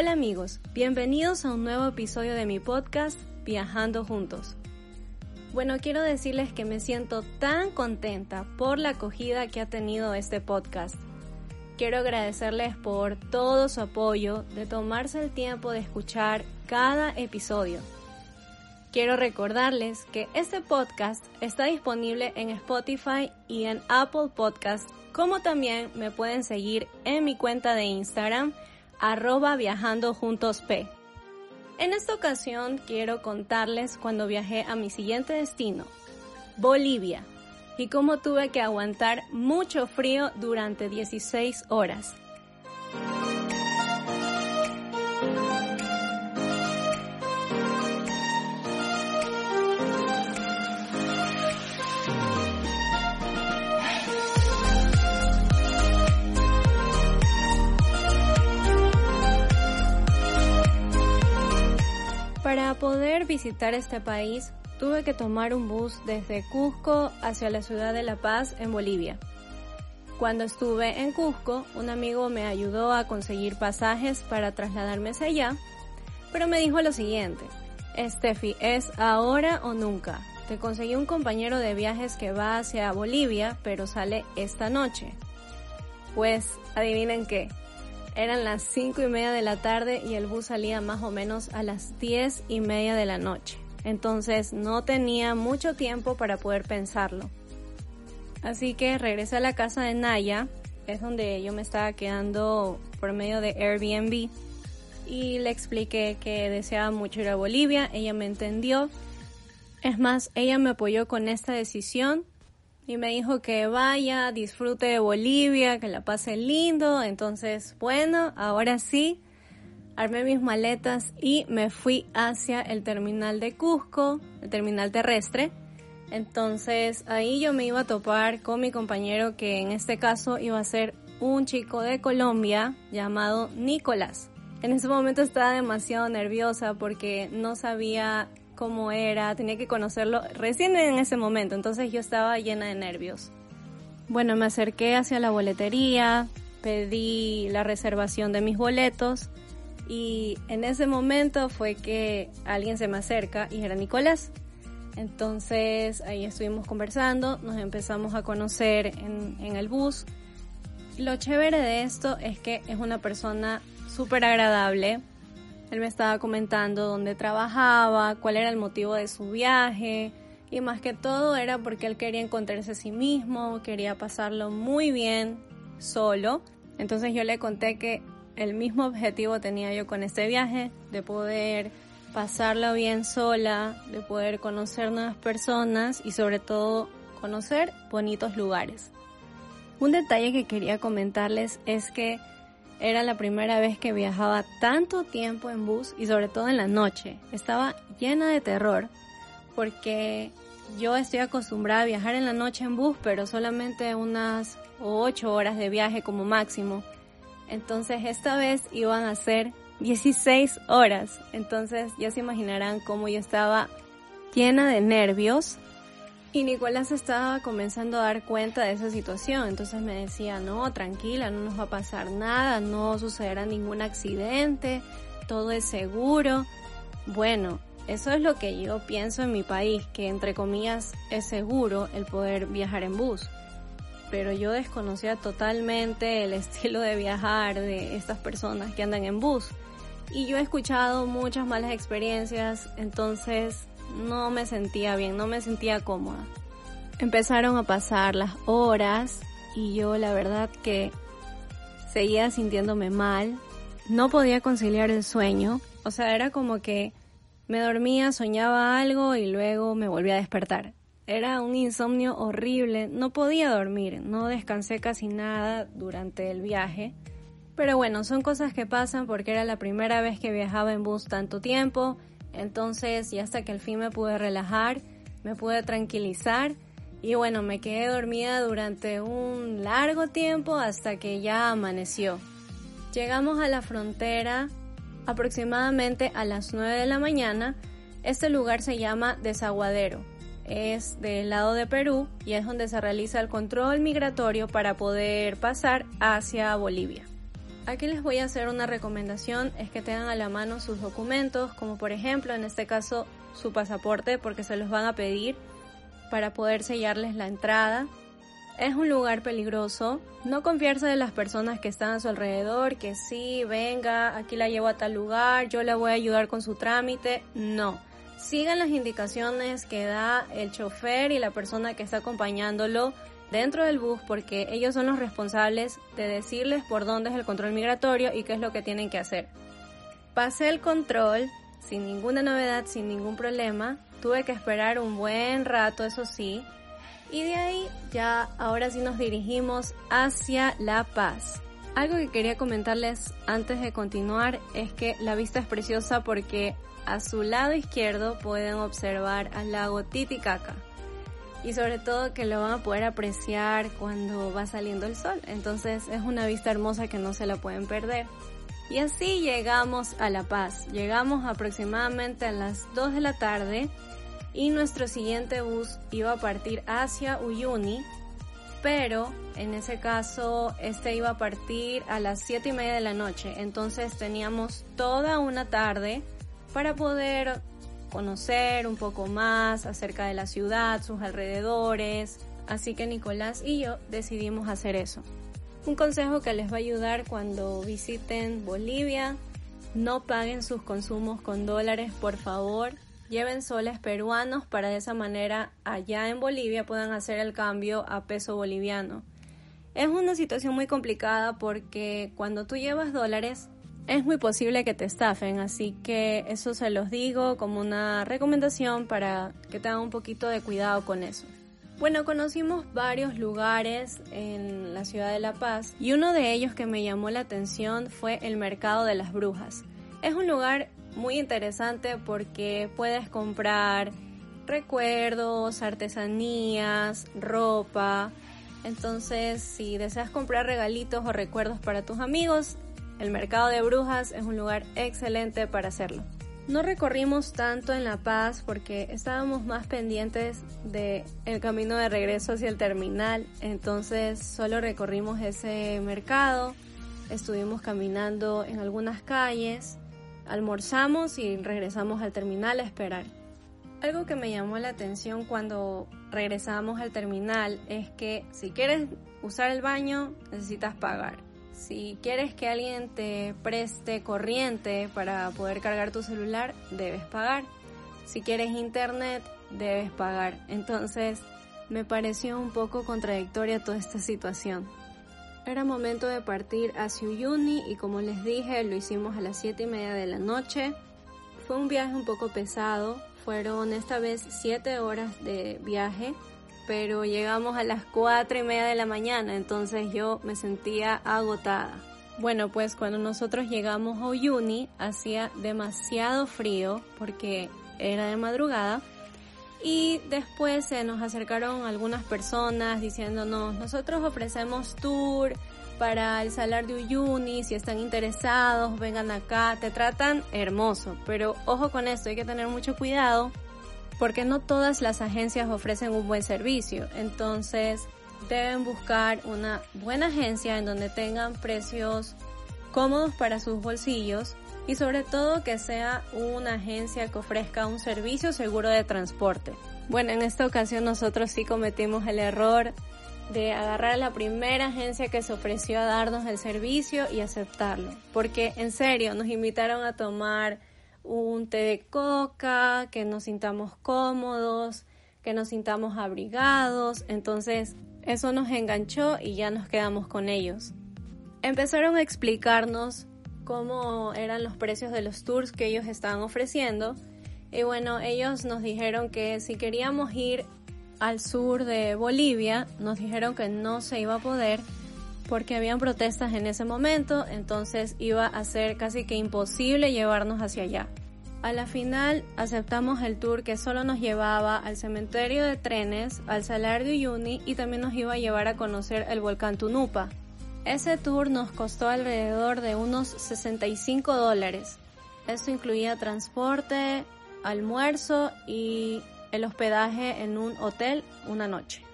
Hola amigos, bienvenidos a un nuevo episodio de mi podcast Viajando Juntos. Bueno, quiero decirles que me siento tan contenta por la acogida que ha tenido este podcast. Quiero agradecerles por todo su apoyo, de tomarse el tiempo de escuchar cada episodio. Quiero recordarles que este podcast está disponible en Spotify y en Apple Podcast, como también me pueden seguir en mi cuenta de Instagram arroba viajando juntos P. En esta ocasión quiero contarles cuando viajé a mi siguiente destino, Bolivia, y cómo tuve que aguantar mucho frío durante 16 horas. Para poder visitar este país, tuve que tomar un bus desde Cusco hacia la ciudad de La Paz, en Bolivia. Cuando estuve en Cusco, un amigo me ayudó a conseguir pasajes para trasladarme hacia allá, pero me dijo lo siguiente, Steffi, es ahora o nunca. Te conseguí un compañero de viajes que va hacia Bolivia, pero sale esta noche. Pues, adivinen qué, eran las cinco y media de la tarde y el bus salía más o menos a las diez y media de la noche. Entonces no tenía mucho tiempo para poder pensarlo. Así que regresé a la casa de Naya, es donde yo me estaba quedando por medio de Airbnb, y le expliqué que deseaba mucho ir a Bolivia. Ella me entendió. Es más, ella me apoyó con esta decisión y me dijo que vaya, disfrute de Bolivia, que la pase lindo. Entonces, bueno, ahora sí, armé mis maletas y me fui hacia el terminal de Cusco, el terminal terrestre. Entonces ahí yo me iba a topar con mi compañero que en este caso iba a ser un chico de Colombia llamado Nicolás. En ese momento estaba demasiado nerviosa porque no sabía cómo era, tenía que conocerlo recién en ese momento, entonces yo estaba llena de nervios. Bueno, me acerqué hacia la boletería, pedí la reservación de mis boletos y en ese momento fue que alguien se me acerca y era Nicolás. Entonces ahí estuvimos conversando, nos empezamos a conocer en, en el bus. Lo chévere de esto es que es una persona súper agradable, él me estaba comentando dónde trabajaba, cuál era el motivo de su viaje y más que todo era porque él quería encontrarse a sí mismo, quería pasarlo muy bien solo. Entonces yo le conté que el mismo objetivo tenía yo con este viaje, de poder pasarlo bien sola, de poder conocer nuevas personas y sobre todo conocer bonitos lugares. Un detalle que quería comentarles es que era la primera vez que viajaba tanto tiempo en bus y sobre todo en la noche. Estaba llena de terror porque yo estoy acostumbrada a viajar en la noche en bus, pero solamente unas 8 horas de viaje como máximo. Entonces esta vez iban a ser 16 horas. Entonces ya se imaginarán cómo yo estaba llena de nervios y Nicolás estaba comenzando a dar cuenta de esa situación, entonces me decía, no, tranquila, no nos va a pasar nada, no sucederá ningún accidente, todo es seguro. Bueno, eso es lo que yo pienso en mi país, que entre comillas es seguro el poder viajar en bus. Pero yo desconocía totalmente el estilo de viajar de estas personas que andan en bus. Y yo he escuchado muchas malas experiencias, entonces no me sentía bien, no me sentía cómoda. Empezaron a pasar las horas y yo la verdad que seguía sintiéndome mal, no podía conciliar el sueño, o sea, era como que me dormía, soñaba algo y luego me volvía a despertar. Era un insomnio horrible, no podía dormir, no descansé casi nada durante el viaje. Pero bueno, son cosas que pasan porque era la primera vez que viajaba en bus tanto tiempo entonces, ya hasta que al fin me pude relajar, me pude tranquilizar y bueno, me quedé dormida durante un largo tiempo hasta que ya amaneció. Llegamos a la frontera aproximadamente a las 9 de la mañana. Este lugar se llama Desaguadero. Es del lado de Perú y es donde se realiza el control migratorio para poder pasar hacia Bolivia. Aquí les voy a hacer una recomendación, es que tengan a la mano sus documentos, como por ejemplo en este caso su pasaporte, porque se los van a pedir para poder sellarles la entrada. Es un lugar peligroso, no confiarse de las personas que están a su alrededor, que sí, venga, aquí la llevo a tal lugar, yo la voy a ayudar con su trámite, no. Sigan las indicaciones que da el chofer y la persona que está acompañándolo dentro del bus porque ellos son los responsables de decirles por dónde es el control migratorio y qué es lo que tienen que hacer. Pasé el control sin ninguna novedad, sin ningún problema. Tuve que esperar un buen rato, eso sí. Y de ahí ya ahora sí nos dirigimos hacia La Paz. Algo que quería comentarles antes de continuar es que la vista es preciosa porque a su lado izquierdo pueden observar al lago Titicaca y sobre todo que lo van a poder apreciar cuando va saliendo el sol. Entonces es una vista hermosa que no se la pueden perder. Y así llegamos a La Paz. Llegamos aproximadamente a las 2 de la tarde y nuestro siguiente bus iba a partir hacia Uyuni, pero en ese caso este iba a partir a las 7 y media de la noche. Entonces teníamos toda una tarde para poder conocer un poco más acerca de la ciudad, sus alrededores. Así que Nicolás y yo decidimos hacer eso. Un consejo que les va a ayudar cuando visiten Bolivia, no paguen sus consumos con dólares, por favor. Lleven soles peruanos para de esa manera allá en Bolivia puedan hacer el cambio a peso boliviano. Es una situación muy complicada porque cuando tú llevas dólares es muy posible que te estafen, así que eso se los digo como una recomendación para que tengan un poquito de cuidado con eso. Bueno, conocimos varios lugares en la ciudad de La Paz y uno de ellos que me llamó la atención fue el Mercado de las Brujas. Es un lugar muy interesante porque puedes comprar recuerdos, artesanías, ropa. Entonces, si deseas comprar regalitos o recuerdos para tus amigos, el mercado de brujas es un lugar excelente para hacerlo. No recorrimos tanto en La Paz porque estábamos más pendientes de el camino de regreso hacia el terminal, entonces solo recorrimos ese mercado, estuvimos caminando en algunas calles, almorzamos y regresamos al terminal a esperar. Algo que me llamó la atención cuando regresamos al terminal es que si quieres usar el baño necesitas pagar. Si quieres que alguien te preste corriente para poder cargar tu celular, debes pagar. Si quieres internet, debes pagar. Entonces, me pareció un poco contradictoria toda esta situación. Era momento de partir hacia Uyuni y como les dije, lo hicimos a las 7 y media de la noche. Fue un viaje un poco pesado, fueron esta vez 7 horas de viaje pero llegamos a las cuatro y media de la mañana, entonces yo me sentía agotada. Bueno, pues cuando nosotros llegamos a Uyuni hacía demasiado frío porque era de madrugada y después se nos acercaron algunas personas diciéndonos, nosotros ofrecemos tour para el salar de Uyuni, si están interesados, vengan acá, te tratan hermoso, pero ojo con esto, hay que tener mucho cuidado porque no todas las agencias ofrecen un buen servicio. Entonces deben buscar una buena agencia en donde tengan precios cómodos para sus bolsillos y sobre todo que sea una agencia que ofrezca un servicio seguro de transporte. Bueno, en esta ocasión nosotros sí cometimos el error de agarrar a la primera agencia que se ofreció a darnos el servicio y aceptarlo, porque en serio nos invitaron a tomar un té de coca, que nos sintamos cómodos, que nos sintamos abrigados. Entonces eso nos enganchó y ya nos quedamos con ellos. Empezaron a explicarnos cómo eran los precios de los tours que ellos estaban ofreciendo. Y bueno, ellos nos dijeron que si queríamos ir al sur de Bolivia, nos dijeron que no se iba a poder porque habían protestas en ese momento, entonces iba a ser casi que imposible llevarnos hacia allá. A la final aceptamos el tour que solo nos llevaba al cementerio de trenes, al Salar de y también nos iba a llevar a conocer el volcán Tunupa. Ese tour nos costó alrededor de unos 65 dólares. Esto incluía transporte, almuerzo y el hospedaje en un hotel una noche.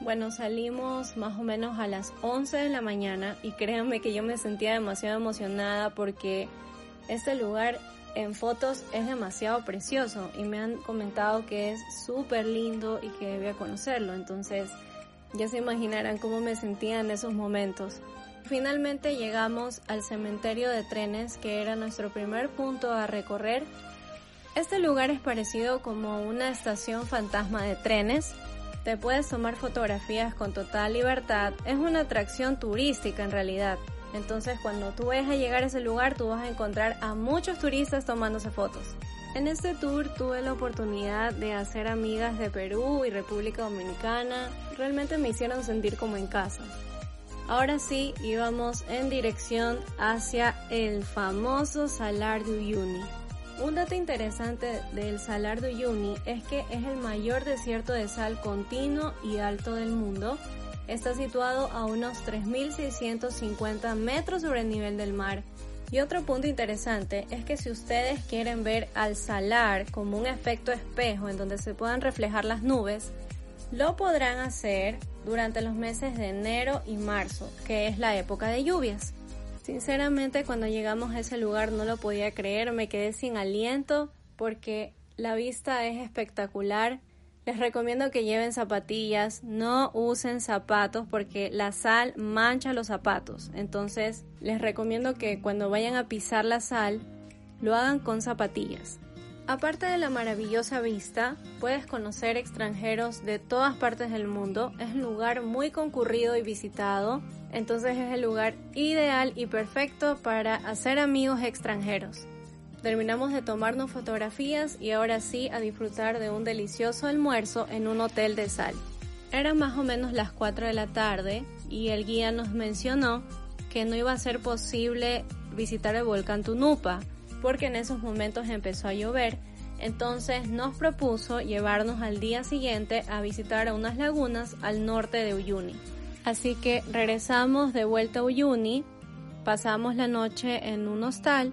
Bueno, salimos más o menos a las 11 de la mañana y créanme que yo me sentía demasiado emocionada porque este lugar en fotos es demasiado precioso y me han comentado que es súper lindo y que debía conocerlo. Entonces ya se imaginarán cómo me sentía en esos momentos. Finalmente llegamos al cementerio de trenes que era nuestro primer punto a recorrer. Este lugar es parecido como una estación fantasma de trenes. Te puedes tomar fotografías con total libertad. Es una atracción turística en realidad. Entonces cuando tú vayas a llegar a ese lugar, tú vas a encontrar a muchos turistas tomándose fotos. En este tour tuve la oportunidad de hacer amigas de Perú y República Dominicana. Realmente me hicieron sentir como en casa. Ahora sí, íbamos en dirección hacia el famoso Salar de Uyuni. Un dato interesante del Salar de Uyuni es que es el mayor desierto de sal continuo y alto del mundo Está situado a unos 3.650 metros sobre el nivel del mar. Y otro punto interesante es que si ustedes quieren ver al salar como un efecto espejo en donde se puedan reflejar las nubes, lo podrán hacer durante los meses de enero y marzo, que es la época de lluvias. Sinceramente, cuando llegamos a ese lugar no lo podía creer, me quedé sin aliento porque la vista es espectacular, les recomiendo que lleven zapatillas, no usen zapatos porque la sal mancha los zapatos. Entonces les recomiendo que cuando vayan a pisar la sal lo hagan con zapatillas. Aparte de la maravillosa vista, puedes conocer extranjeros de todas partes del mundo. Es un lugar muy concurrido y visitado, entonces es el lugar ideal y perfecto para hacer amigos extranjeros. Terminamos de tomarnos fotografías y ahora sí a disfrutar de un delicioso almuerzo en un hotel de sal. Eran más o menos las 4 de la tarde y el guía nos mencionó que no iba a ser posible visitar el volcán Tunupa porque en esos momentos empezó a llover. Entonces nos propuso llevarnos al día siguiente a visitar unas lagunas al norte de Uyuni. Así que regresamos de vuelta a Uyuni, pasamos la noche en un hostal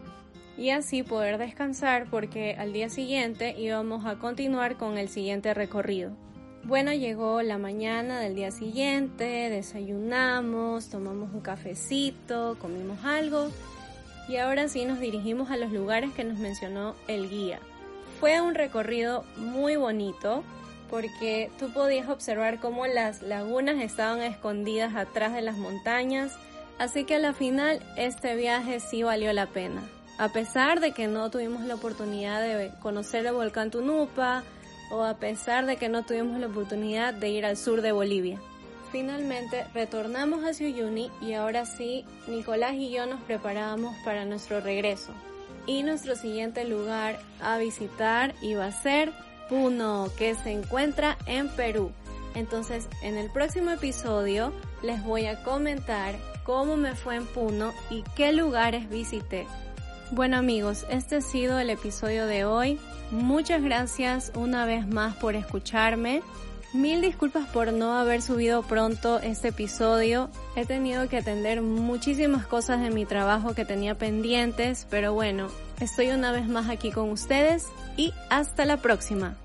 y así poder descansar porque al día siguiente íbamos a continuar con el siguiente recorrido. Bueno, llegó la mañana del día siguiente, desayunamos, tomamos un cafecito, comimos algo y ahora sí nos dirigimos a los lugares que nos mencionó el guía. Fue un recorrido muy bonito porque tú podías observar cómo las lagunas estaban escondidas atrás de las montañas, así que a la final este viaje sí valió la pena a pesar de que no tuvimos la oportunidad de conocer el volcán Tunupa o a pesar de que no tuvimos la oportunidad de ir al sur de Bolivia. Finalmente retornamos a Uyuni y ahora sí, Nicolás y yo nos preparábamos para nuestro regreso. Y nuestro siguiente lugar a visitar iba a ser Puno, que se encuentra en Perú. Entonces, en el próximo episodio les voy a comentar cómo me fue en Puno y qué lugares visité. Bueno amigos, este ha sido el episodio de hoy. Muchas gracias una vez más por escucharme. Mil disculpas por no haber subido pronto este episodio. He tenido que atender muchísimas cosas de mi trabajo que tenía pendientes, pero bueno, estoy una vez más aquí con ustedes y hasta la próxima.